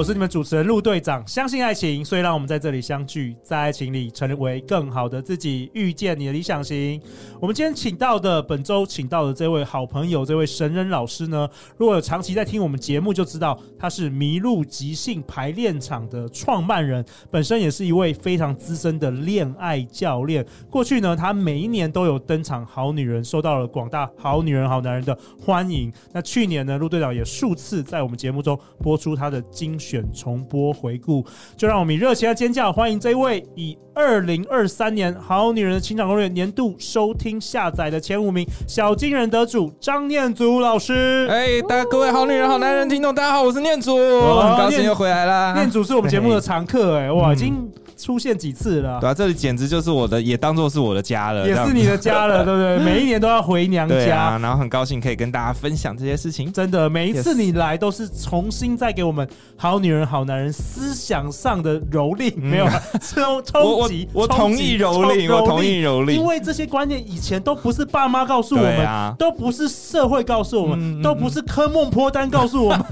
我是你们主持人陆队长。相信爱情，所以让我们在这里相聚，在爱情里成为更好的自己，遇见你的理想型。我们今天请到的，本周请到的这位好朋友，这位神人老师呢，如果有长期在听我们节目，就知道他是麋鹿即兴排练场的创办人，本身也是一位非常资深的恋爱教练。过去呢，他每一年都有登场《好女人》，受到了广大好女人、好男人的欢迎。那去年呢，陆队长也数次在我们节目中播出他的。精选重播回顾，就让我们以热情的尖叫欢迎这一位以二零二三年《好女人的情场攻略》年度收听下载的前五名小金人得主张念祖老师。哎，大家各位好女人、好男人听众，大家好，我是念祖，很高兴又回来啦。念祖是我们节目的常客，哎，哇，已经。出现几次了？对啊，这里简直就是我的，也当做是我的家了，也是你的家了，对不对？每一年都要回娘家，对啊，然后很高兴可以跟大家分享这些事情。真的，每一次你来都是重新再给我们好女人、好男人思想上的蹂躏，没有 冲 冲击。我同意蹂躏，我同意蹂躏，因为这些观念以前都不是爸妈告诉我们，都不是社会告诉我们，都不是科梦坡单告诉我们。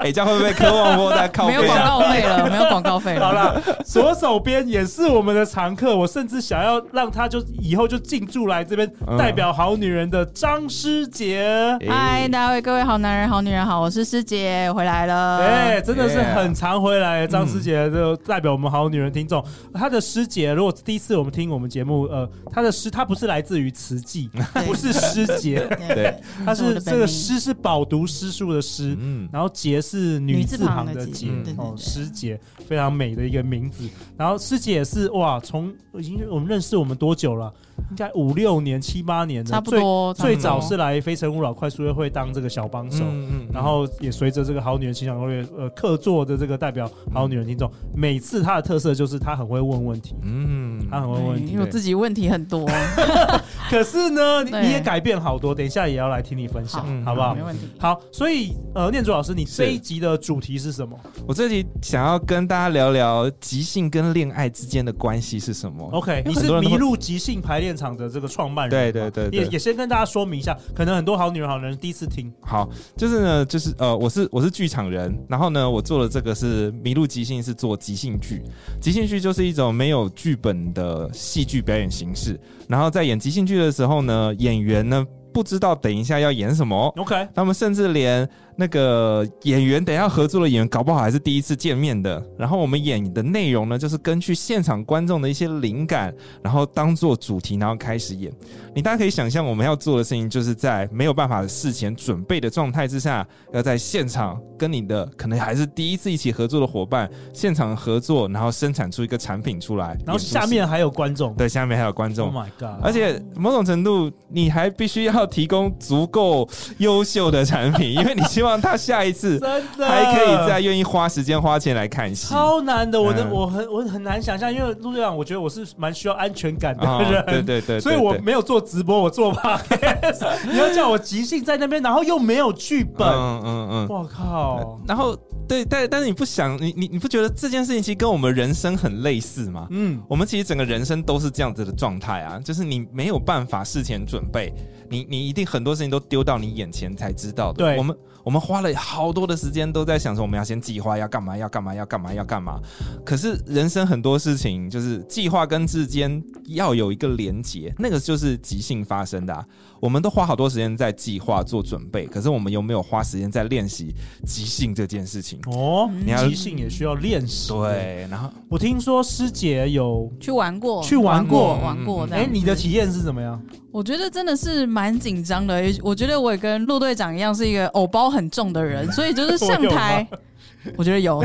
哎，这样会不会科梦破单靠？没有广告费了，没有广告费了。好了。左手边也是我们的常客，我甚至想要让他就以后就进驻来这边代表好女人的张师姐。嗨，大家各位好男人、好女人好，我是师姐，回来了。哎，真的是很常回来，张师姐就代表我们好女人听众。她的师姐，如果第一次我们听我们节目，呃，她的师她不是来自于慈济，不是师姐，对，她是这个师是饱读诗书的诗，嗯，然后姐是女字旁的姐，哦，师姐非常美的一个名字。然后师姐也是哇，从已经我们认识我们多久了？应该五六年、七八年的，差不多。最早是来《非诚勿扰》快速约会当这个小帮手，嗯嗯，然后也随着这个好女人情场攻略呃客座的这个代表好女人听众，每次她的特色就是她很会问问题，嗯，她很会问问题，因为我自己问题很多。可是呢，你也改变好多，等一下也要来听你分享，好不好？没问题。好，所以呃，念祖老师，你这一集的主题是什么？我这集想要跟大家聊聊即兴跟恋爱之间的关系是什么？OK，你是迷路即兴排练场的这个创办人，对对对，也也先跟大家说明一下，可能很多好女人、好男人第一次听。好，就是呢，就是呃，我是我是剧场人，然后呢，我做的这个是迷路即兴，是做即兴剧。即兴剧就是一种没有剧本的戏剧表演形式，然后在演即兴剧的时候呢，演员呢不知道等一下要演什么，OK，他们甚至连。那个演员等一下合作的演员，搞不好还是第一次见面的。然后我们演的内容呢，就是根据现场观众的一些灵感，然后当做主题，然后开始演。你大家可以想象，我们要做的事情，就是在没有办法事前准备的状态之下，要在现场跟你的可能还是第一次一起合作的伙伴现场合作，然后生产出一个产品出来。然后下面还有观众，对，下面还有观众。Oh my god！而且某种程度，你还必须要提供足够优秀的产品，因为你希望他下一次真的还可以再愿意花时间花钱来看戏。超难的，我的我很我很难想象，因为陆队长，我觉得我是蛮需要安全感的人，对对对，所以我没有做直播，我做 podcast。你要叫我即兴在那边，然后又没有剧本，嗯嗯嗯，我靠！然后对，但但是你不想，你你你不觉得这件事情其实跟我们人生很类似吗？嗯，我们其实整个人生都是这样子的状态啊，就是你没有办法事前准备，你你一定很多事情都丢到你眼前才知道的。对，我们。我们花了好多的时间都在想说，我们要先计划要干嘛，要干嘛，要干嘛，要干嘛。可是人生很多事情就是计划跟之间要有一个连结，那个就是即兴发生的啊。我们都花好多时间在计划做准备，可是我们有没有花时间在练习即兴这件事情？哦，你要即兴也需要练习。对，然后我听说师姐有去玩过，去玩过，玩过。哎，你的体验是怎么样？我觉得真的是蛮紧张的。我觉得我也跟陆队长一样，是一个偶包很重的人，所以就是上台，我，我觉得有。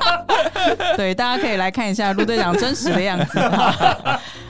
对，大家可以来看一下陆队长真实的样子。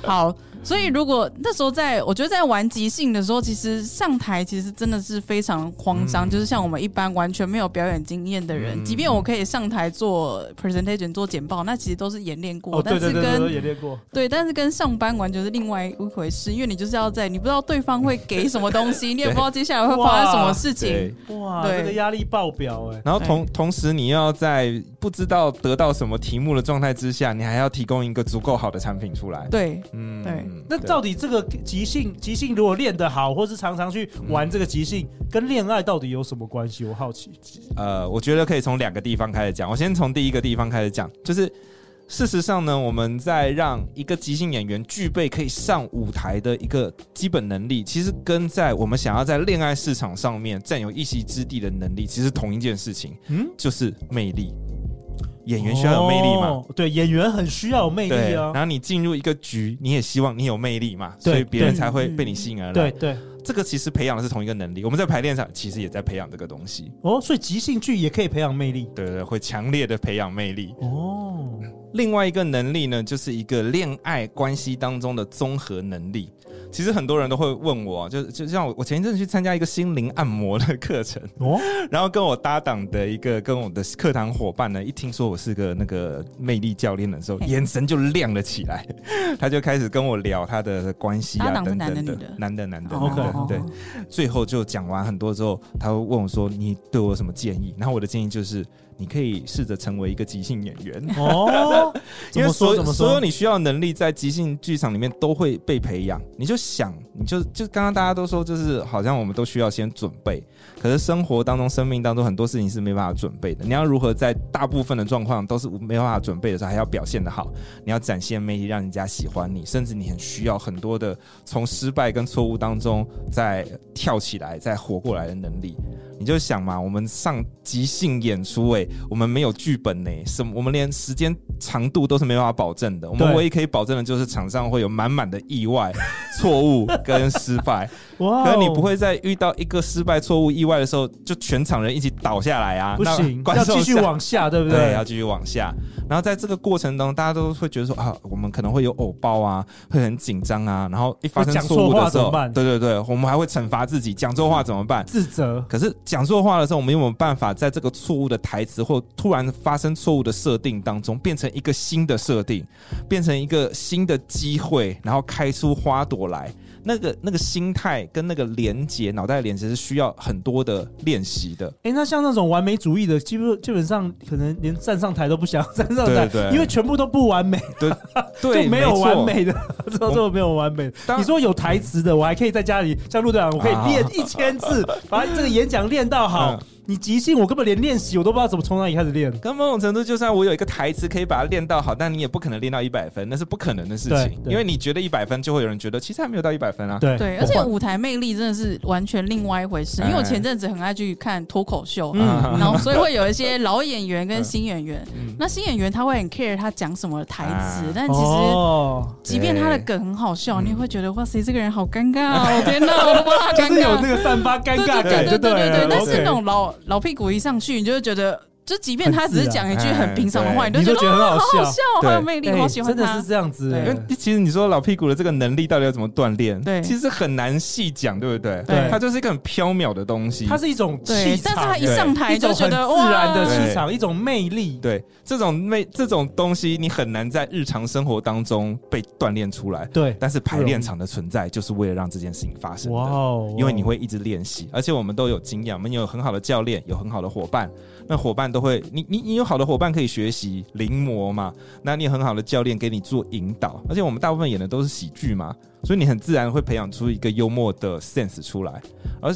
好。所以如果那时候在，我觉得在玩即兴的时候，其实上台其实真的是非常慌张，嗯、就是像我们一般完全没有表演经验的人，嗯、即便我可以上台做 presentation 做简报，那其实都是演练过，哦、但是跟演练过，对，但是跟上班完全是另外一回事，因为你就是要在，你不知道对方会给什么东西，你也不知道接下来会发生什么事情，哇，对，这个压力爆表哎。然后同同时你要在不知道得到什么题目的状态之下，你还要提供一个足够好的产品出来，对，嗯，对。那到底这个即兴即兴如果练得好，或是常常去玩这个即兴，跟恋爱到底有什么关系？我好奇。呃，我觉得可以从两个地方开始讲。我先从第一个地方开始讲，就是事实上呢，我们在让一个即兴演员具备可以上舞台的一个基本能力，其实跟在我们想要在恋爱市场上面占有一席之地的能力，其实同一件事情，嗯，就是魅力。演员需要有魅力嘛？哦、对，演员很需要有魅力啊。然后你进入一个局，你也希望你有魅力嘛，所以别人才会被你吸引而来。对对，这个其实培养的是同一个能力。我们在排练上其实也在培养这个东西。哦，所以即兴剧也可以培养魅力。对对，会强烈的培养魅力。哦，另外一个能力呢，就是一个恋爱关系当中的综合能力。其实很多人都会问我，就就像我，我前一阵去参加一个心灵按摩的课程，哦，然后跟我搭档的一个跟我的课堂伙伴呢，一听说我是个那个魅力教练的时候，眼神就亮了起来，他就开始跟我聊他的关系啊等等的，男的男的男的，对，最后就讲完很多之后，他会问我说：“你对我有什么建议？”然后我的建议就是。你可以试着成为一个即兴演员哦，因为所所有你需要的能力在即兴剧场里面都会被培养。你就想，你就就刚刚大家都说，就是好像我们都需要先准备，可是生活当中、生命当中很多事情是没办法准备的。你要如何在大部分的状况都是没办法准备的时候，还要表现得好？你要展现魅力，让人家喜欢你，甚至你很需要很多的从失败跟错误当中再跳起来、再活过来的能力。你就想嘛，我们上即兴演出，欸，诶，我们没有剧本呢，什么，我们连时间长度都是没办法保证的。我们唯一可以保证的就是场上会有满满的意外、错误跟失败。哇！可是你不会在遇到一个失败、错误、意外的时候，就全场人一起倒下来啊？不行，要继续往下，对不对？对，要继续往下。然后在这个过程当中，大家都会觉得说啊，我们可能会有偶包啊，会很紧张啊。然后一发生错误的时候，对对对，我们还会惩罚自己，讲错话怎么办？自责。可是讲错话的时候，我们有没有办法在这个错误的台词或突然发生错误的设定当中，变成一个新的设定，变成一个新的机会，然后开出花朵来？那个那个心态跟那个连接，脑袋的连接是需要很多的练习的。哎、欸，那像那种完美主义的，基本基本上可能连站上台都不想站上台，因为全部都不完美，对，就没有完美的，之后就没有完美的。你说有台词的，我还可以在家里像陆队长，我可以练一千次，把这个演讲练到好。嗯你即兴，我根本连练习我都不知道怎么从哪里开始练。跟某种程度，就算我有一个台词可以把它练到好，但你也不可能练到一百分，那是不可能的事情。因为你觉得一百分，就会有人觉得其实还没有到一百分啊。对对，而且舞台魅力真的是完全另外一回事。因为我前阵子很爱去看脱口秀，嗯，然后所以会有一些 老演员跟新演员。那新演员他会很 care 他讲什么台词，但其实即便他的梗很好笑，你会觉得哇塞，这个人好尴尬哦！天哪，我都不知道他尴尬，就是有那个散发尴尬感，对对对对对。但是那种老老屁股一上去，你就会觉得。就即便他只是讲一句很平常的话，你都觉得很好笑，好有魅力，好喜欢他。真的是这样子，因为其实你说老屁股的这个能力到底要怎么锻炼？对，其实很难细讲，对不对？对，它就是一个很飘渺的东西，它是一种气场，但是他一上台就觉得自然的气场，一种魅力。对，这种魅这种东西你很难在日常生活当中被锻炼出来。对，但是排练场的存在就是为了让这件事情发生的。哇哦，因为你会一直练习，而且我们都有经验，我们有很好的教练，有很好的伙伴。那伙伴都会，你你你有好的伙伴可以学习临摹嘛？那你有很好的教练给你做引导，而且我们大部分演的都是喜剧嘛，所以你很自然会培养出一个幽默的 sense 出来，而。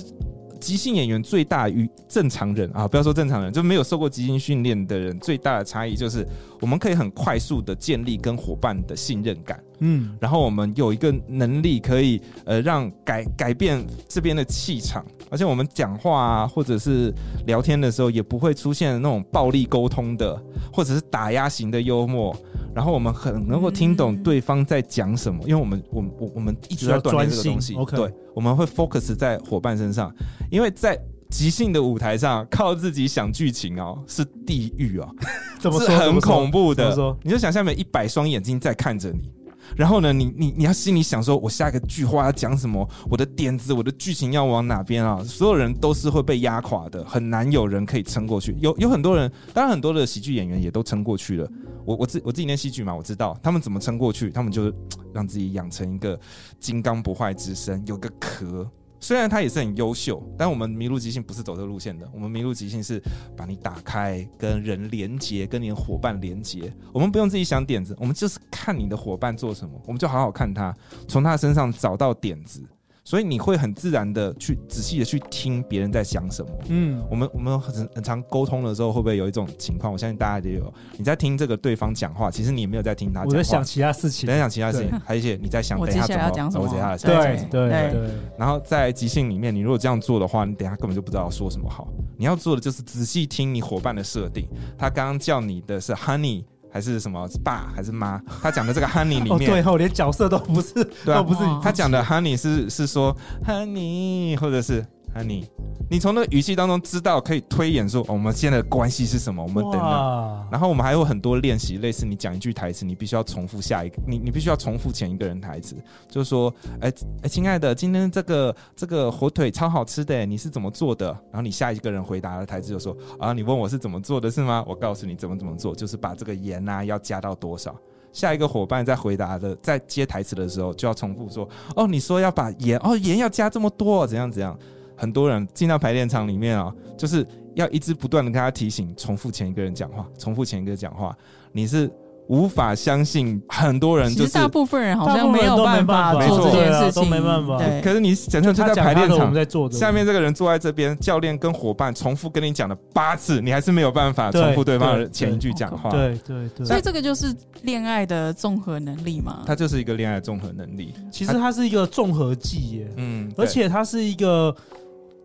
即兴演员最大与正常人啊，不要说正常人，就没有受过即兴训练的人最大的差异就是，我们可以很快速的建立跟伙伴的信任感，嗯，然后我们有一个能力可以呃让改改变这边的气场，而且我们讲话啊或者是聊天的时候也不会出现那种暴力沟通的，或者是打压型的幽默。然后我们很能够听懂对方在讲什么，因为我们我们我我们一直在锻炼这个东西。Okay. 对，我们会 focus 在伙伴身上，因为在即兴的舞台上靠自己想剧情哦，是地狱哦，怎么说？是很恐怖的。你就想下面一百双眼睛在看着你，然后呢，你你你要心里想说，我下一个句话要讲什么？我的点子，我的剧情要往哪边啊？所有人都是会被压垮的，很难有人可以撑过去。有有很多人，当然很多的喜剧演员也都撑过去了。我我自我自己念戏剧嘛，我知道他们怎么撑过去，他们就是让自己养成一个金刚不坏之身，有个壳。虽然他也是很优秀，但我们迷路即兴不是走这个路线的。我们迷路即兴是把你打开，跟人连接，跟你的伙伴连接。我们不用自己想点子，我们就是看你的伙伴做什么，我们就好好看他，从他身上找到点子。所以你会很自然的去仔细的去听别人在想什么。嗯，我们我们很很常沟通的时候，会不会有一种情况？我相信大家也有。你在听这个对方讲话，其实你也没有在听他讲话。我在想其他事情，在想其他事情，还有一些你在想等一下怎么，我接下来要讲什么？对对对，然后在即兴里面，你如果这样做的话，你等一下根本就不知道要说什么好。你要做的就是仔细听你伙伴的设定。他刚刚叫你的是 Honey。还是什么爸还是妈？他讲的这个 honey 里面，哦、对后连角色都不是，对啊、都不是。他讲的 honey 是是说 honey，或者是。那你，你从那个语气当中知道可以推演说，我们现在的关系是什么？我们等等，然后我们还有很多练习，类似你讲一句台词，你必须要重复下一个，你你必须要重复前一个人台词，就是说，哎哎，亲爱的，今天这个这个火腿超好吃的，你是怎么做的？然后你下一个人回答的台词就说，啊，你问我是怎么做的是吗？我告诉你怎么怎么做，就是把这个盐啊要加到多少。下一个伙伴在回答的，在接台词的时候就要重复说，哦，你说要把盐，哦，盐要加这么多，怎样怎样。很多人进到排练场里面啊，就是要一直不断的跟他提醒，重复前一个人讲话，重复前一个讲话。你是无法相信，很多人就是大部分人好像没有办法做这件事情，都没办法。可是你想象就在排练场，在做，下面这个人坐在这边，教练跟伙伴重复跟你讲了八次，你还是没有办法重复对方的前一句讲话。对对对。所以这个就是恋爱的综合能力嘛？它就是一个恋爱的综合能力。其实它是一个综合技耶，嗯，而且它是一个。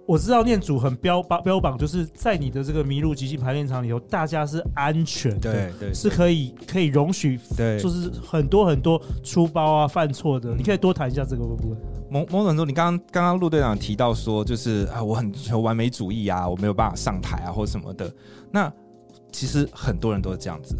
我知道念祖很标榜标榜，就是在你的这个迷鹿即兴排练场里头，大家是安全的，对对，是可以可以容许，对，就是很多很多出包啊、犯错的。你可以多谈一下这个部分。某某种程度，你刚刚刚刚陆队长提到说，就是啊，我很求完美主义啊，我没有办法上台啊，或什么的。那其实很多人都是这样子。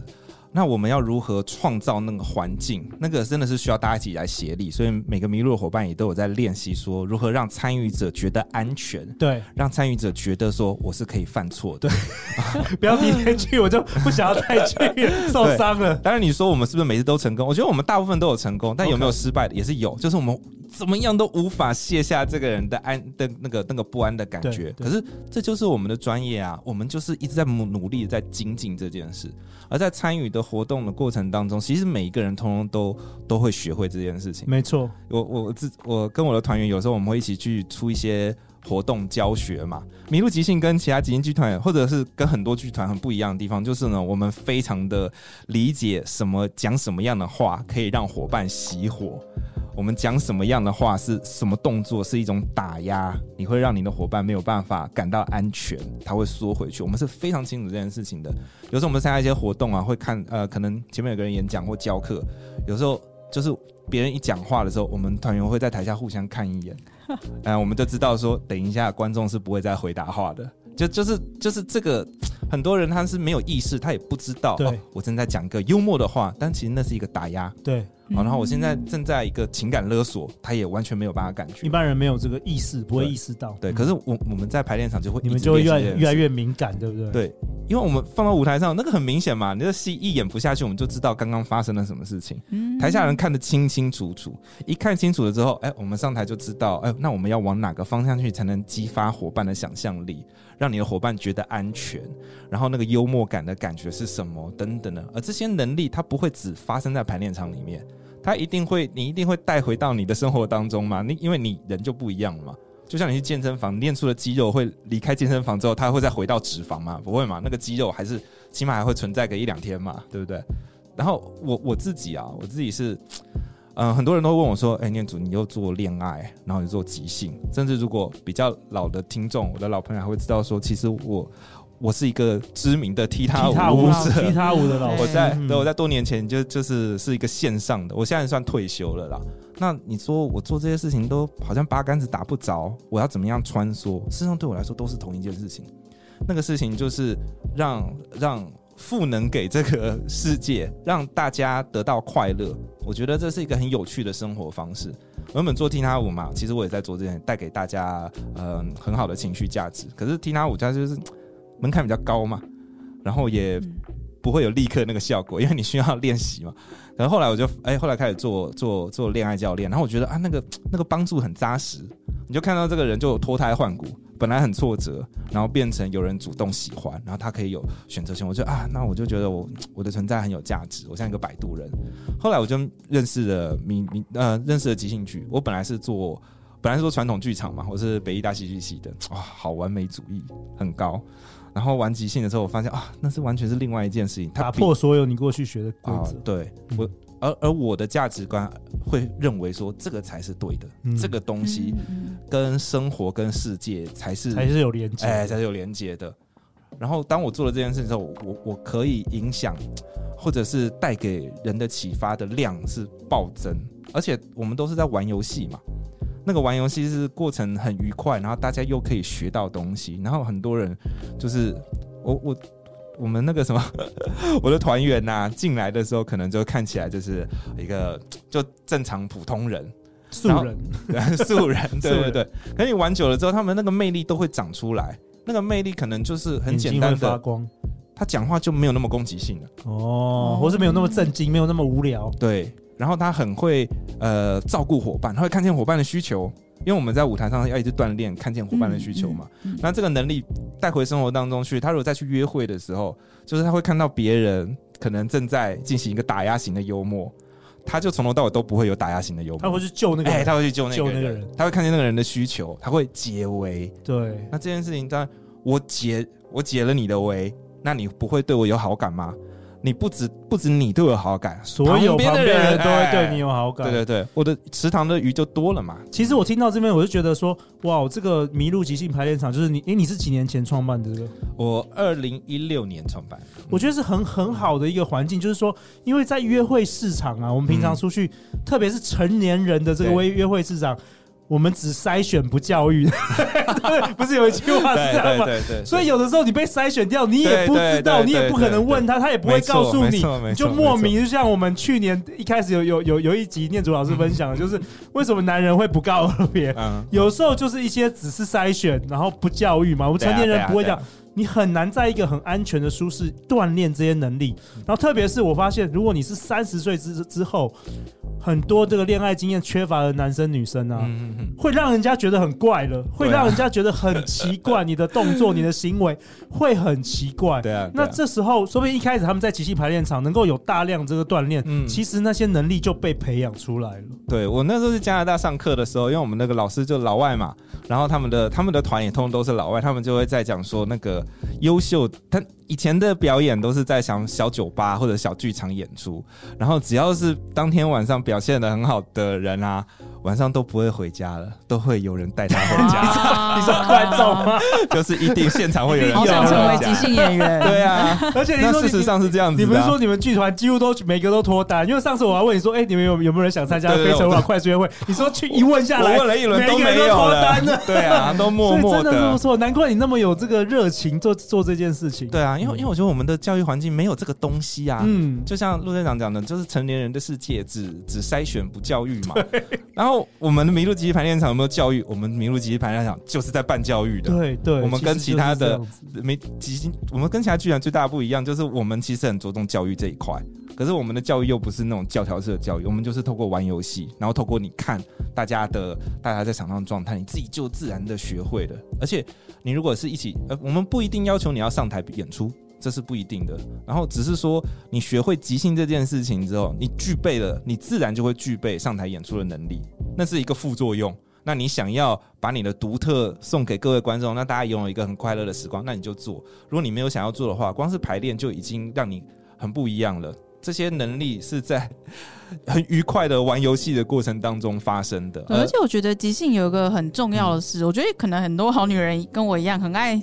那我们要如何创造那个环境？那个真的是需要大家一起来协力，所以每个迷路的伙伴也都有在练习，说如何让参与者觉得安全，对，让参与者觉得说我是可以犯错的，对，不要提前去，我就不想要再去受伤了。当然，你说我们是不是每次都成功？我觉得我们大部分都有成功，但有没有失败的也是有，就是我们。怎么样都无法卸下这个人的安的那个那个不安的感觉。可是这就是我们的专业啊，我们就是一直在努努力在精进这件事。而在参与的活动的过程当中，其实每一个人通通都都会学会这件事情。没错，我我自我跟我的团员有时候我们会一起去出一些活动教学嘛。迷鹿即兴跟其他即兴剧团或者是跟很多剧团很不一样的地方，就是呢，我们非常的理解什么讲什么样的话可以让伙伴熄火。我们讲什么样的话，是什么动作是一种打压，你会让你的伙伴没有办法感到安全，他会缩回去。我们是非常清楚这件事情的。有时候我们参加一些活动啊，会看呃，可能前面有个人演讲或教课，有时候就是别人一讲话的时候，我们团员会在台下互相看一眼，呃，我们就知道说，等一下观众是不会再回答话的。就就是就是这个，很多人他是没有意识，他也不知道，哦，我正在讲一个幽默的话，但其实那是一个打压。对。好，然后我现在正在一个情感勒索，他也完全没有办法感觉。一般人没有这个意识，不会意识到。对，可是我我们在排练场就会，你们就会越来越来越敏感，对不对？对，因为我们放到舞台上，那个很明显嘛，你的戏一演不下去，我们就知道刚刚发生了什么事情。台下人看得清清楚楚，一看清楚了之后，哎，我们上台就知道，哎，那我们要往哪个方向去才能激发伙伴的想象力，让你的伙伴觉得安全，然后那个幽默感的感觉是什么等等的。而这些能力，它不会只发生在排练场里面。它一定会，你一定会带回到你的生活当中嘛？你因为你人就不一样了嘛。就像你去健身房练出的肌肉会离开健身房之后，它会再回到脂肪吗？不会嘛？那个肌肉还是起码还会存在个一两天嘛？对不对？然后我我自己啊，我自己是，嗯、呃，很多人都问我说：“哎、欸，念祖，你又做恋爱，然后你做即兴，甚至如果比较老的听众，我的老朋友还会知道说，其实我。”我是一个知名的踢踏舞舞者，踢踏舞的老师。我在对，我在多年前就就是是一个线上的，我现在算退休了啦。那你说我做这些事情都好像八竿子打不着，我要怎么样穿梭？事实上对我来说都是同一件事情。那个事情就是让让赋能给这个世界，让大家得到快乐。我觉得这是一个很有趣的生活方式。原本做踢踏舞嘛，其实我也在做这件，带给大家嗯、呃、很好的情绪价值。可是踢踏舞家就是门槛比较高嘛，然后也不会有立刻那个效果，因为你需要练习嘛。然后后来我就哎、后来开始做做做恋爱教练，然后我觉得啊，那个那个帮助很扎实。你就看到这个人就脱胎换骨，本来很挫折，然后变成有人主动喜欢，然后他可以有选择权。我就啊，那我就觉得我我的存在很有价值，我像一个摆渡人。后来我就认识了明明呃，认识了即兴剧。我本来是做本来是做传统剧场嘛，我是北艺大戏剧系的，哇，好完美主义很高。然后玩即兴的时候，我发现啊，那是完全是另外一件事情，它打破所有你过去学的规则。啊，对我。而而我的价值观会认为说，这个才是对的，嗯、这个东西跟生活跟世界才是才是有连接，哎，才是有连接的。然后当我做了这件事之后，我我可以影响或者是带给人的启发的量是暴增，而且我们都是在玩游戏嘛，那个玩游戏是过程很愉快，然后大家又可以学到东西，然后很多人就是我我。我们那个什么，我的团员呐，进来的时候可能就看起来就是一个就正常普通人，素人，素人，对对对。可你玩久了之后，他们那个魅力都会长出来。那个魅力可能就是很简单的发光，他讲话就没有那么攻击性了哦，或是没有那么震惊，没有那么无聊。对，然后他很会呃照顾伙伴，他会看见伙伴的需求。因为我们在舞台上要一直锻炼，看见伙伴的需求嘛。嗯嗯嗯、那这个能力带回生活当中去，他如果再去约会的时候，就是他会看到别人可能正在进行一个打压型的幽默，他就从头到尾都不会有打压型的幽默。他会去救那个人，哎，他会去救那个人，救那个人，他会看见那个人的需求，他会解围。对，那这件事情，当然我解我解了你的围，那你不会对我有好感吗？你不止不止你对我有好感，所有旁边的人都会对你有好感。对对对，我的池塘的鱼就多了嘛。其实我听到这边，我就觉得说，哇，这个麋鹿即兴排练场就是你，诶，你是几年前创办的这个？我二零一六年创办。我觉得是很很好的一个环境，就是说，因为在约会市场啊，我们平常出去，嗯、特别是成年人的这个约约会市场。我们只筛选不教育，对，不是有一句话是这样吗？对对对。所以有的时候你被筛选掉，你也不知道，你也不可能问他，他也不会告诉你，你就莫名就像我们去年一开始有有有有一集念祖老师分享的，就是为什么男人会不告而别？有时候就是一些只是筛选，然后不教育嘛。我们成年人不会讲，你很难在一个很安全的舒适锻炼这些能力。然后特别是我发现，如果你是三十岁之之后。很多这个恋爱经验缺乏的男生女生啊，会让人家觉得很怪了，会让人家觉得很奇怪。你的动作、你的行为 会很奇怪。对啊，那这时候说不定一开始他们在即兴排练场能够有大量这个锻炼，嗯、其实那些能力就被培养出来了。对，我那时候在加拿大上课的时候，因为我们那个老师就老外嘛，然后他们的他们的团也通通都是老外，他们就会在讲说那个优秀他。以前的表演都是在小小酒吧或者小剧场演出，然后只要是当天晚上表现的很好的人啊。晚上都不会回家了，都会有人带他回家。你说观众吗？就是一定现场会有人带他成为即兴演员。对啊，而且你说事实上是这样子。你不是说你们剧团几乎都每个都脱单，因为上次我还问你说，哎，你们有有没有人想参加《非诚勿扰》快速约会？你说去一问下来，我问了一轮都没有了。对啊，都默默的。真的不错，难怪你那么有这个热情做做这件事情。对啊，因为因为我觉得我们的教育环境没有这个东西啊。嗯，就像陆队长讲的，就是成年人的世界只只筛选不教育嘛。然后我们的麋鹿即兴排练场有没有教育？我们麋鹿即兴排练场就是在办教育的。对对，我们跟其他的没即兴，我们跟其他剧团最大的不一样，就是我们其实很着重教育这一块。可是我们的教育又不是那种教条式的教育，我们就是透过玩游戏，然后透过你看大家的大家在场上的状态，你自己就自然的学会了。而且你如果是一起，呃，我们不一定要求你要上台演出。这是不一定的，然后只是说你学会即兴这件事情之后，你具备了，你自然就会具备上台演出的能力，那是一个副作用。那你想要把你的独特送给各位观众，那大家拥有一个很快乐的时光，那你就做。如果你没有想要做的话，光是排练就已经让你很不一样了。这些能力是在 很愉快的玩游戏的过程当中发生的。而且我觉得即兴有一个很重要的事，嗯、我觉得可能很多好女人跟我一样很爱。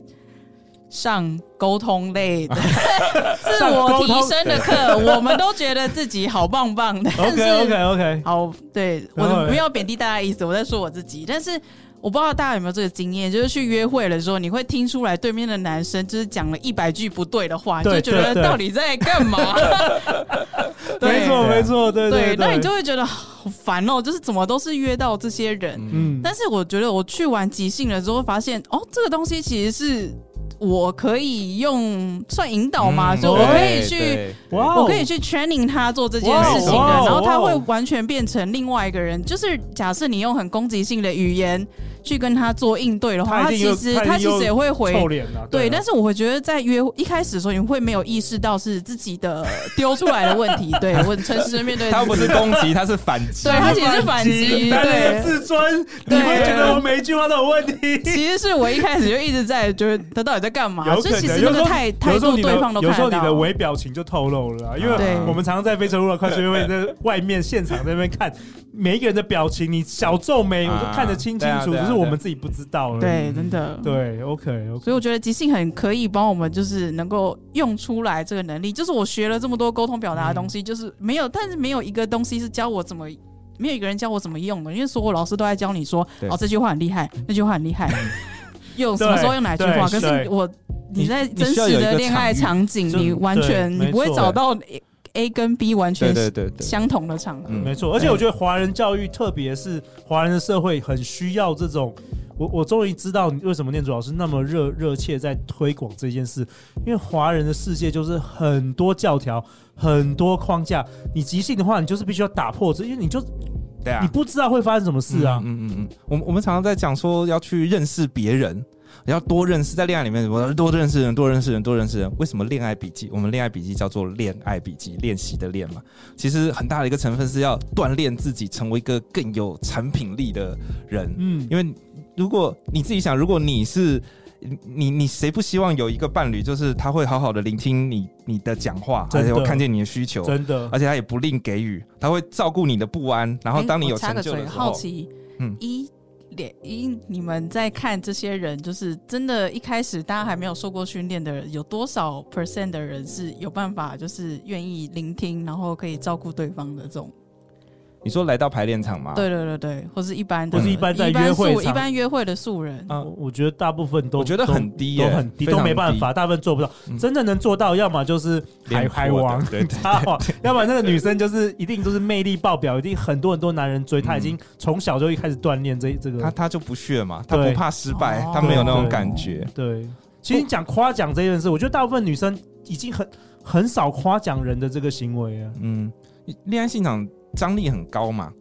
上沟通类的 自我提升的课，我们都觉得自己好棒棒的。OK OK OK，好，对，我不要贬低大家的意思，我在说我自己。但是我不知道大家有没有这个经验，就是去约会的时候，你会听出来对面的男生就是讲了一百句不对的话，对就觉得到底在干嘛？没错，没错，对对，那你就会觉得好烦哦，就是怎么都是约到这些人。嗯，但是我觉得我去玩即兴了之后，发现哦，这个东西其实是。我可以用算引导吗？嗯、所以我可以去，我可以去 training 他做这件事情的，然后他会完全变成另外一个人。就是假设你用很攻击性的语言。去跟他做应对的话，他其实他其实也会回臭脸啊。对，但是我会觉得在约一开始的时候，你会没有意识到是自己的 丢出来的问题。对，我诚实的面对。他不是攻击，他是反击。对，他其实是反击。对，自尊，你会觉得我每一句话都有问题。其实是我一开始就一直在觉得他到底在干嘛。所以其实那个太太多对方都看到。有时候你的微表情就透露了，因为我们常常在非诚勿扰快速约会 在外面现场在那边看每一个人的表情，你小皱眉我都看得清清楚，只是我们自己不知道。对，真的对，OK，, okay 所以我觉得即兴很可以帮我们，就是能够用出来这个能力。就是我学了这么多沟通表达的东西，嗯、就是没有，但是没有一个东西是教我怎么，没有一个人教我怎么用的。因为所有老师都在教你说，哦，这句话很厉害，那句话很厉害，用什么时候用哪句话？可是我你在真实的恋爱场景，你，你完全你不会找到。A 跟 B 完全是相同的场合，没错。而且我觉得华人教育，特别是华人的社会，很需要这种。我我终于知道你为什么念祖老师那么热热切在推广这件事，因为华人的世界就是很多教条、很多框架。你即兴的话，你就是必须要打破这，因为你就对啊，你不知道会发生什么事啊。嗯嗯嗯。我们我们常常在讲说要去认识别人。你要多认识，在恋爱里面，我多认识人，多认识人，多认识人。为什么恋爱笔记？我们恋爱笔记叫做恋爱笔记，练习的练嘛。其实很大的一个成分是要锻炼自己，成为一个更有产品力的人。嗯，因为如果你自己想，如果你是你，你谁不希望有一个伴侣，就是他会好好的聆听你你的讲话，而且会看见你的需求，真的，而且他也不吝给予，他会照顾你的不安。然后当你有成就的时候，好奇，嗯，一。因你们在看这些人，就是真的，一开始大家还没有受过训练的人，有多少 percent 的人是有办法，就是愿意聆听，然后可以照顾对方的这种。你说来到排练场吗？对对对对，或是一般的，或是一般在约会一般约会的素人。啊，我觉得大部分都我觉得很低，都很低，都没办法，大部分做不到。真的能做到，要么就是海海王，对，要么那个女生就是一定都是魅力爆表，一定很多很多男人追，她已经从小就一开始锻炼这这个，她她就不屑嘛，她不怕失败，她没有那种感觉。对，其实你讲夸奖这件事，我觉得大部分女生已经很很少夸奖人的这个行为啊。嗯，恋爱现场张力很高嘛。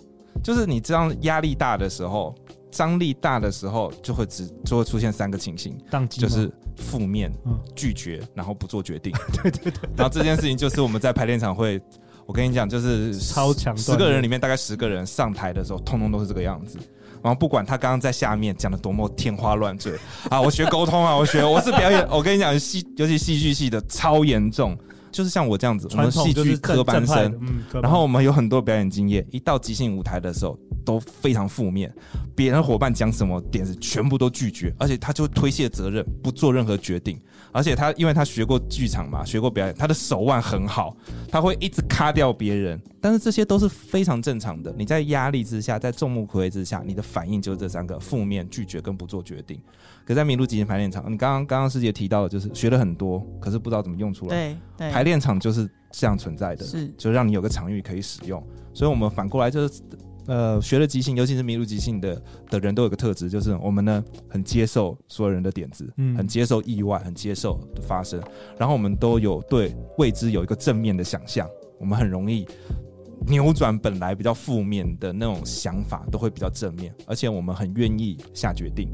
就是你这样压力大的时候，张力大的时候，就会只就会出现三个情形，就是负面、嗯、拒绝，然后不做决定。对对对。然后这件事情就是我们在排练场会，我跟你讲，就是超强，十个人里面大概十个人上台的时候，通通都是这个样子。然后不管他刚刚在下面讲的多么天花乱坠啊，我学沟通啊，我学我是表演，我跟你讲戏，尤其戏剧系的超严重。就是像我这样子，我们戏剧科班生，嗯，然后我们有很多表演经验，一到即兴舞台的时候都非常负面，别人伙伴讲什么点子全部都拒绝，而且他就推卸责任，不做任何决定。而且他因为他学过剧场嘛，学过表演，他的手腕很好，他会一直卡掉别人。但是这些都是非常正常的。你在压力之下，在众目睽睽之下，你的反应就是这三个：负面、拒绝跟不做决定。可在麋鹿即兴排练场，你刚刚刚刚师姐提到的，就是学了很多，可是不知道怎么用出来。对，对排练场就是这样存在的，是就让你有个场域可以使用。所以，我们反过来就是。呃，学了即兴，尤其是麋鹿即兴的的人都有个特质，就是我们呢很接受所有人的点子，嗯，很接受意外，很接受的发生，然后我们都有对未知有一个正面的想象，我们很容易扭转本来比较负面的那种想法，都会比较正面，而且我们很愿意下决定，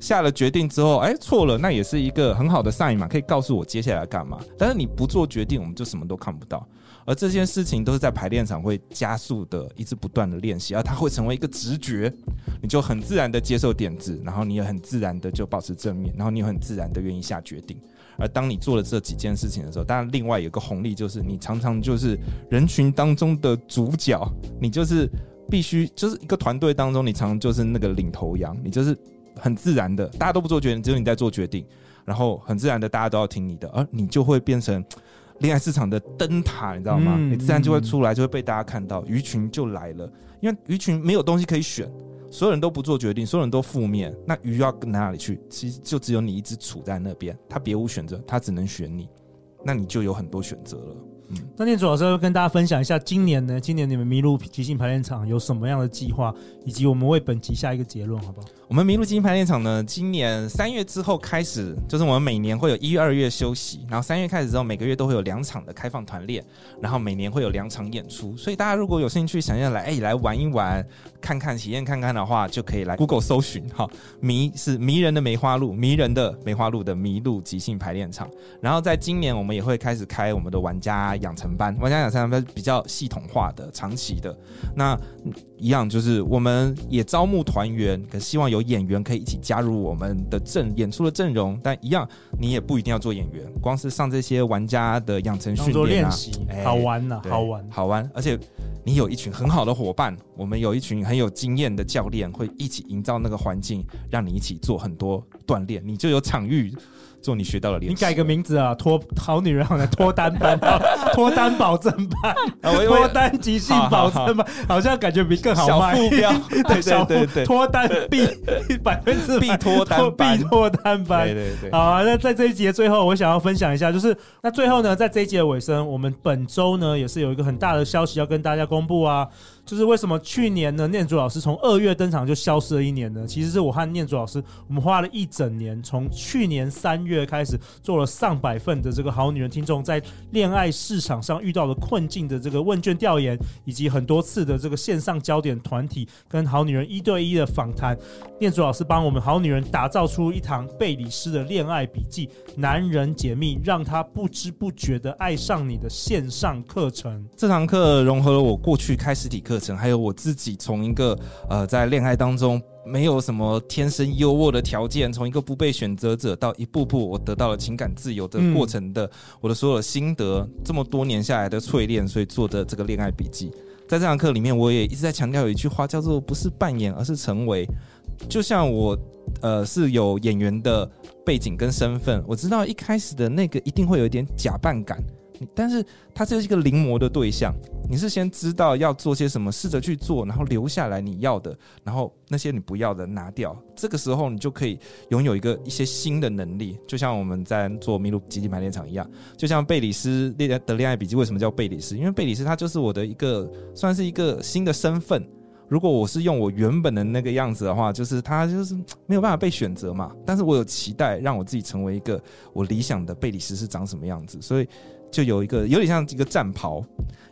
下了决定之后，哎，错了，那也是一个很好的 sign 嘛，可以告诉我接下来干嘛。但是你不做决定，我们就什么都看不到。而这件事情都是在排练场会加速的，一直不断的练习，而它会成为一个直觉，你就很自然的接受点子，然后你也很自然的就保持正面，然后你很自然的愿意下决定。而当你做了这几件事情的时候，当然另外有个红利就是你常常就是人群当中的主角，你就是必须就是一个团队当中，你常常就是那个领头羊，你就是很自然的，大家都不做决定，只有你在做决定，然后很自然的大家都要听你的，而你就会变成。恋爱市场的灯塔，你知道吗？嗯、你自然就会出来，就会被大家看到，鱼群就来了。因为鱼群没有东西可以选，所有人都不做决定，所有人都负面，那鱼要跟哪里去？其实就只有你一直处在那边，他别无选择，他只能选你，那你就有很多选择了。嗯，那念祖老师要跟大家分享一下，今年呢，今年你们麋鹿即兴排练场有什么样的计划，以及我们为本集下一个结论，好不好？我们麋鹿即兴排练场呢，今年三月之后开始，就是我们每年会有一月、二月休息，然后三月开始之后，每个月都会有两场的开放团练，然后每年会有两场演出。所以大家如果有兴趣想要来，哎，来玩一玩，看看体验看看的话，就可以来 Google 搜寻哈，迷是迷人的梅花鹿，迷人的梅花鹿的麋鹿即兴排练场。然后在今年，我们也会开始开我们的玩家养成班，玩家养成班比较系统化的、长期的。那一样就是我们也招募团员，可希望有有演员可以一起加入我们的阵演出的阵容。但一样，你也不一定要做演员，光是上这些玩家的养成训练啊，练习、好玩呐、好玩好玩。而且你有一群很好的伙伴，我们有一群很有经验的教练，会一起营造那个环境，让你一起做很多锻炼，你就有场域。做你学到的练习，你改个名字啊，脱好女人好像脱单班，脱单保证班，脱单即兴保证班，好像感觉比更好卖。小目标，对对对对，脱单必 百分之必脱单，必脱单班。对对对，好啊。那在这一集的最后，我想要分享一下，就是那最后呢，在这一集的尾声，我们本周呢也是有一个很大的消息要跟大家公布啊。就是为什么去年呢，念祖老师从二月登场就消失了一年呢？其实是我和念祖老师，我们花了一整年，从去年三月开始做了上百份的这个好女人听众在恋爱市场上遇到的困境的这个问卷调研，以及很多次的这个线上焦点团体跟好女人一对一的访谈。念祖老师帮我们好女人打造出一堂贝里斯的恋爱笔记《男人解密》，让他不知不觉的爱上你的线上课程。这堂课融合了我过去开实体课。课程还有我自己从一个呃在恋爱当中没有什么天生优渥的条件，从一个不被选择者到一步步我得到了情感自由的过程的我的所有的心得，这么多年下来的淬炼，所以做的这个恋爱笔记，在这堂课里面我也一直在强调有一句话叫做不是扮演，而是成为。就像我呃是有演员的背景跟身份，我知道一开始的那个一定会有一点假扮感。但是它就是一个临摹的对象，你是先知道要做些什么，试着去做，然后留下来你要的，然后那些你不要的拿掉。这个时候你就可以拥有一个一些新的能力，就像我们在做麋鹿集体排练场一样，就像贝里斯恋的恋爱笔记为什么叫贝里斯？因为贝里斯他就是我的一个算是一个新的身份。如果我是用我原本的那个样子的话，就是他就是没有办法被选择嘛。但是我有期待让我自己成为一个我理想的贝里斯是长什么样子，所以。就有一个有点像一个战袍，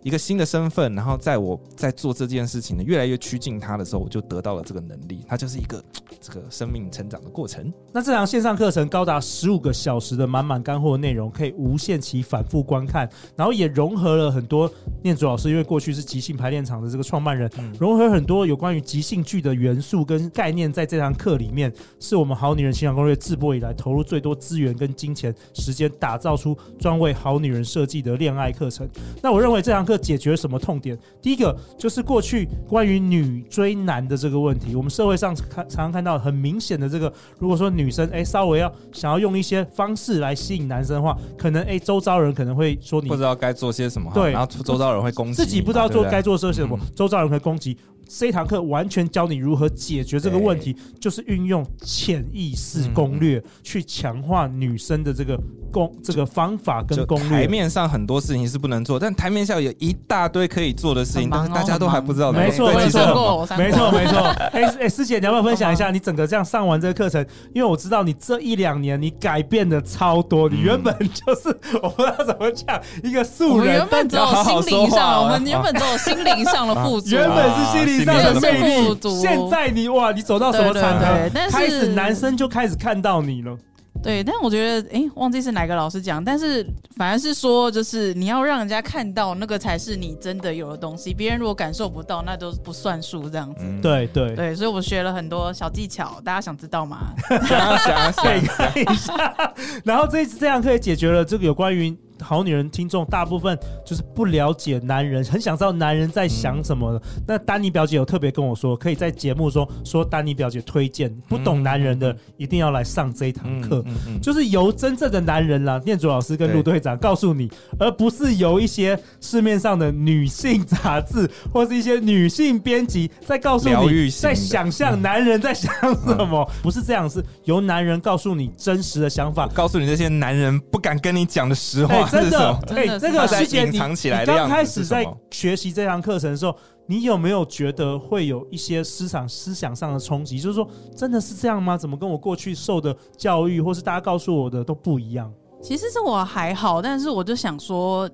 一个新的身份，然后在我在做这件事情呢，越来越趋近他的时候，我就得到了这个能力。它就是一个 这个生命成长的过程。那这堂线上课程高达十五个小时的满满干货内容，可以无限期反复观看，然后也融合了很多念祖老师，因为过去是即兴排练场的这个创办人，嗯、融合很多有关于即兴剧的元素跟概念，在这堂课里面，是我们好女人情场攻略自播以来投入最多资源跟金钱时间，打造出专为好女人。设计的恋爱课程，那我认为这堂课解决什么痛点？第一个就是过去关于女追男的这个问题，我们社会上看常常看到很明显的这个，如果说女生哎稍微要想要用一些方式来吸引男生的话，可能哎周遭人可能会说你不知道该做些什么，对，然后周遭人会攻击，自己不知道做该做些什么，周遭人会攻击。这一堂课完全教你如何解决这个问题，就是运用潜意识攻略去强化女生的这个攻这个方法跟攻略。台面上很多事情是不能做，但台面下有一大堆可以做的事情，但是大家都还不知道。没错，没错，没错，没错。哎哎，师姐，你要不要分享一下你整个这样上完这个课程？因为我知道你这一两年你改变的超多，你原本就是 我不知道怎么讲一个素人，原本只有心灵上，我们原本只有心灵上的 富足，原本是心灵上。的魅力，现在你哇，你走到什么场合，开始男生就开始看到你了。对，但我觉得，哎、欸，忘记是哪个老师讲，但是反而是说，就是你要让人家看到那个才是你真的有的东西，别人如果感受不到，那都不算数，这样子。嗯、对对对，所以我学了很多小技巧，大家想知道吗？想想想 看一下。然后这一次这样可以解决了这个有关于。好女人听众大部分就是不了解男人，很想知道男人在想什么的。嗯、那丹尼表姐有特别跟我说，可以在节目中说丹尼表姐推荐不懂男人的一定要来上这一堂课，就是由真正的男人啦，念祖老师跟陆队长告诉你，而不是由一些市面上的女性杂志或是一些女性编辑在告诉你，在想象男人在想什么，嗯、不是这样，是由男人告诉你真实的想法，告诉你这些男人不敢跟你讲的实话。欸、真的，哎，这个师姐，隐藏起来的样子，你刚开始在学习这堂课程的时候，你有没有觉得会有一些思想思想上的冲击？就是说，真的是这样吗？怎么跟我过去受的教育，或是大家告诉我的都不一样？其实是我还好，但是我就想说，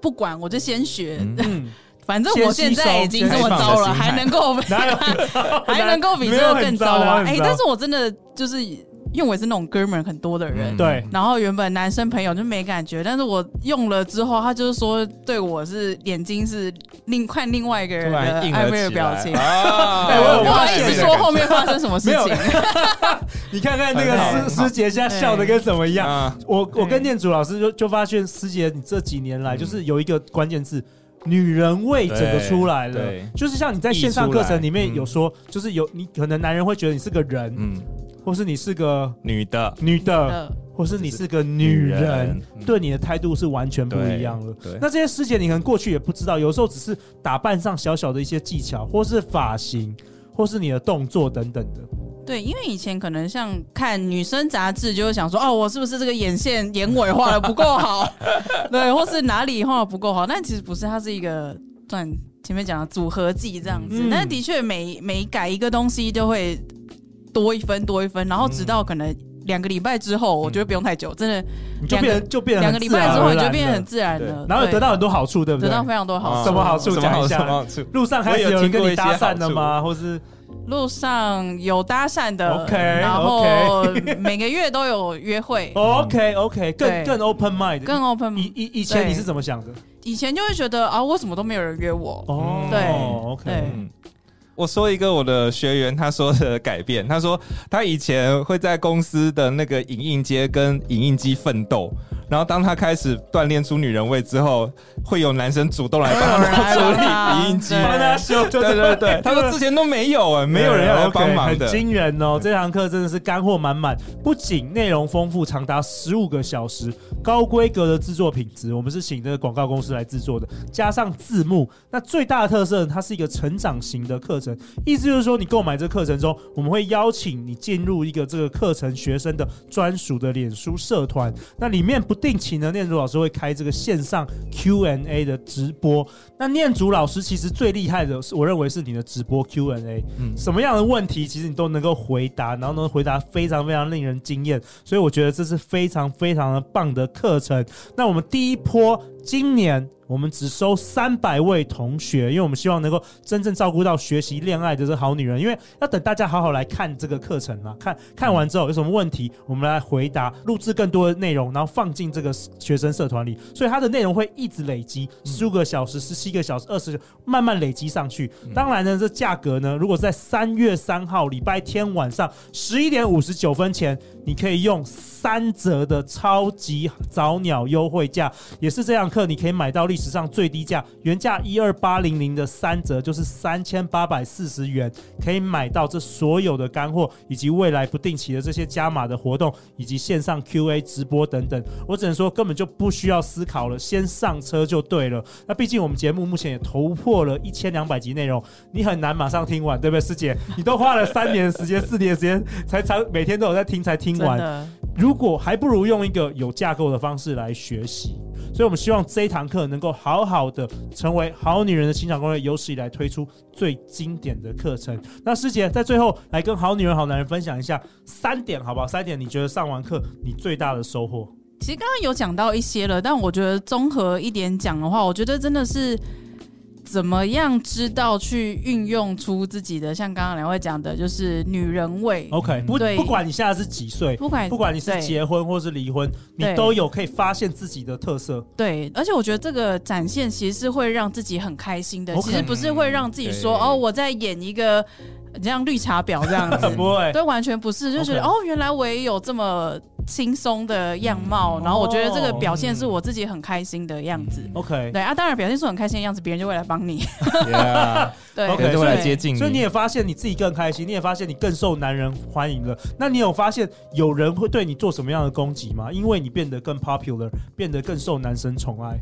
不管我就先学，嗯、反正我现在已经这么糟了，还能够还能够比这个更糟啊？哎、欸，但是我真的就是。因为我也是那种哥们很多的人，对。然后原本男生朋友就没感觉，但是我用了之后，他就是说对我是眼睛是另看另外一个人的暧昧的表情。我不好意思说后面发生什么事情。你看看那个师师姐现在笑的跟什么一样。我我跟念祖老师就就发现师姐你这几年来就是有一个关键字，女人味整个出来了。就是像你在线上课程里面有说，就是有你可能男人会觉得你是个人，嗯。或是你是个女的，女的，或是你是个女人，对你的态度是完全不一样了。那这些师姐，你可能过去也不知道，有时候只是打扮上小小的一些技巧，或是发型，或是你的动作等等的。对，因为以前可能像看女生杂志，就会想说，哦，我是不是这个眼线、眼尾画的不够好？对，或是哪里画的不够好？但其实不是，它是一个算前面讲的组合技这样子。嗯、但的确，每每改一个东西就会。多一分多一分，然后直到可能两个礼拜之后，我觉得不用太久，真的，你就变就变两个礼拜之后你就变得很自然了，然后得到很多好处，对不对？得到非常多好处，什么好处？讲一下。路上还有人跟你搭讪的吗？或是路上有搭讪的？OK，然后每个月都有约会。OK OK，更更 open mind，更 open。以以以前你是怎么想的？以前就会觉得啊，为什么都没有人约我？哦，对，OK。我说一个我的学员他说的改变，他说他以前会在公司的那个影印街跟影印机奋斗。然后当他开始锻炼出女人味之后，会有男生主动来帮他 处理影印机，帮他修。对对对，他说之前都没有哎，没有人要来帮忙的，很惊人哦！这堂课真的是干货满满，不仅内容丰富，长达十五个小时，高规格的制作品质，我们是请这个广告公司来制作的，加上字幕。那最大的特色，它是一个成长型的课程，意思就是说，你购买这个课程中，我们会邀请你进入一个这个课程学生的专属的脸书社团，那里面不。不定期呢，念祖老师会开这个线上 Q&A 的直播。那念祖老师其实最厉害的，我认为是你的直播 Q&A。嗯，什么样的问题其实你都能够回答，然后能回答非常非常令人惊艳。所以我觉得这是非常非常的棒的课程。那我们第一波今年。我们只收三百位同学，因为我们希望能够真正照顾到学习恋爱的这好女人。因为要等大家好好来看这个课程嘛，看看完之后有什么问题，我们来回答，录制更多的内容，然后放进这个学生社团里。所以它的内容会一直累积，十五个小时、十七个小时、二十，慢慢累积上去。当然呢，这价格呢，如果在三月三号礼拜天晚上十一点五十九分前，你可以用三折的超级早鸟优惠价，也是这堂课你可以买到历史上最低价，原价一二八零零的三折，就是三千八百四十元，可以买到这所有的干货，以及未来不定期的这些加码的活动，以及线上 QA 直播等等。我只能说，根本就不需要思考了，先上车就对了。那毕竟我们节目目前也突破了一千两百集内容，你很难马上听完，对不对，师姐？你都花了三年时间、四年时间，才才每天都有在听，才听。完，如果还不如用一个有架构的方式来学习，所以我们希望这一堂课能够好好的成为好女人的情场攻略，有史以来推出最经典的课程。那师姐在最后来跟好女人、好男人分享一下三点，好不好？三点你觉得上完课你最大的收获？其实刚刚有讲到一些了，但我觉得综合一点讲的话，我觉得真的是。怎么样知道去运用出自己的，像刚刚两位讲的，就是女人味。OK，不对，不管你现在是几岁，不管不管你是结婚或是离婚，你都有可以发现自己的特色。对，而且我觉得这个展现其实是会让自己很开心的，其实不是会让自己说哦，我在演一个这样绿茶婊这样子，不会，对，完全不是，就觉得哦，原来我也有这么轻松的样貌，然后我觉得这个表现是我自己很开心的样子。OK，对啊，当然表现出很开心的样子，别人就会来帮你。对，OK，就会来接近。所以你也发现你自己更开心，你也发现你更受男人欢迎了。那你有发现有人会对你做什么样的攻击吗？因为你变得更 popular，变得更受男生宠爱。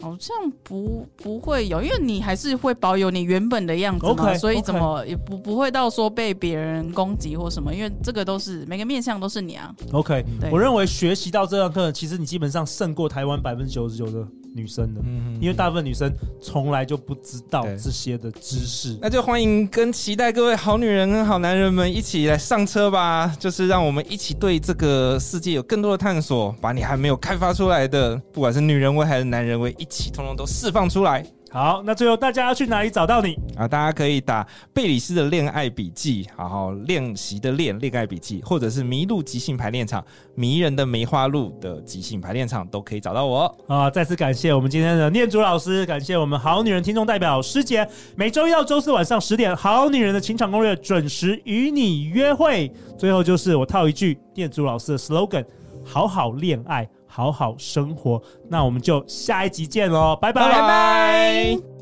好像不不会有，因为你还是会保有你原本的样子嘛，okay, 所以怎么也不不会到说被别人攻击或什么，因为这个都是每个面向都是你啊。OK，我认为学习到这堂课，其实你基本上胜过台湾百分之九十九的。女生的，嗯，因为大部分女生从来就不知道这些的知识，那就欢迎跟期待各位好女人跟好男人们一起来上车吧，就是让我们一起对这个世界有更多的探索，把你还没有开发出来的，不管是女人味还是男人味，一起通通都释放出来。好，那最后大家要去哪里找到你啊？大家可以打贝里斯的恋爱笔记，好好练习的练恋爱笔记，或者是迷路即兴排练场，迷人的梅花鹿的即兴排练场都可以找到我啊！再次感谢我们今天的念祖老师，感谢我们好女人听众代表师姐，每周一到周四晚上十点，好女人的情场攻略准时与你约会。最后就是我套一句念祖老师的 slogan：好好恋爱。好好生活，那我们就下一集见喽，拜拜拜拜。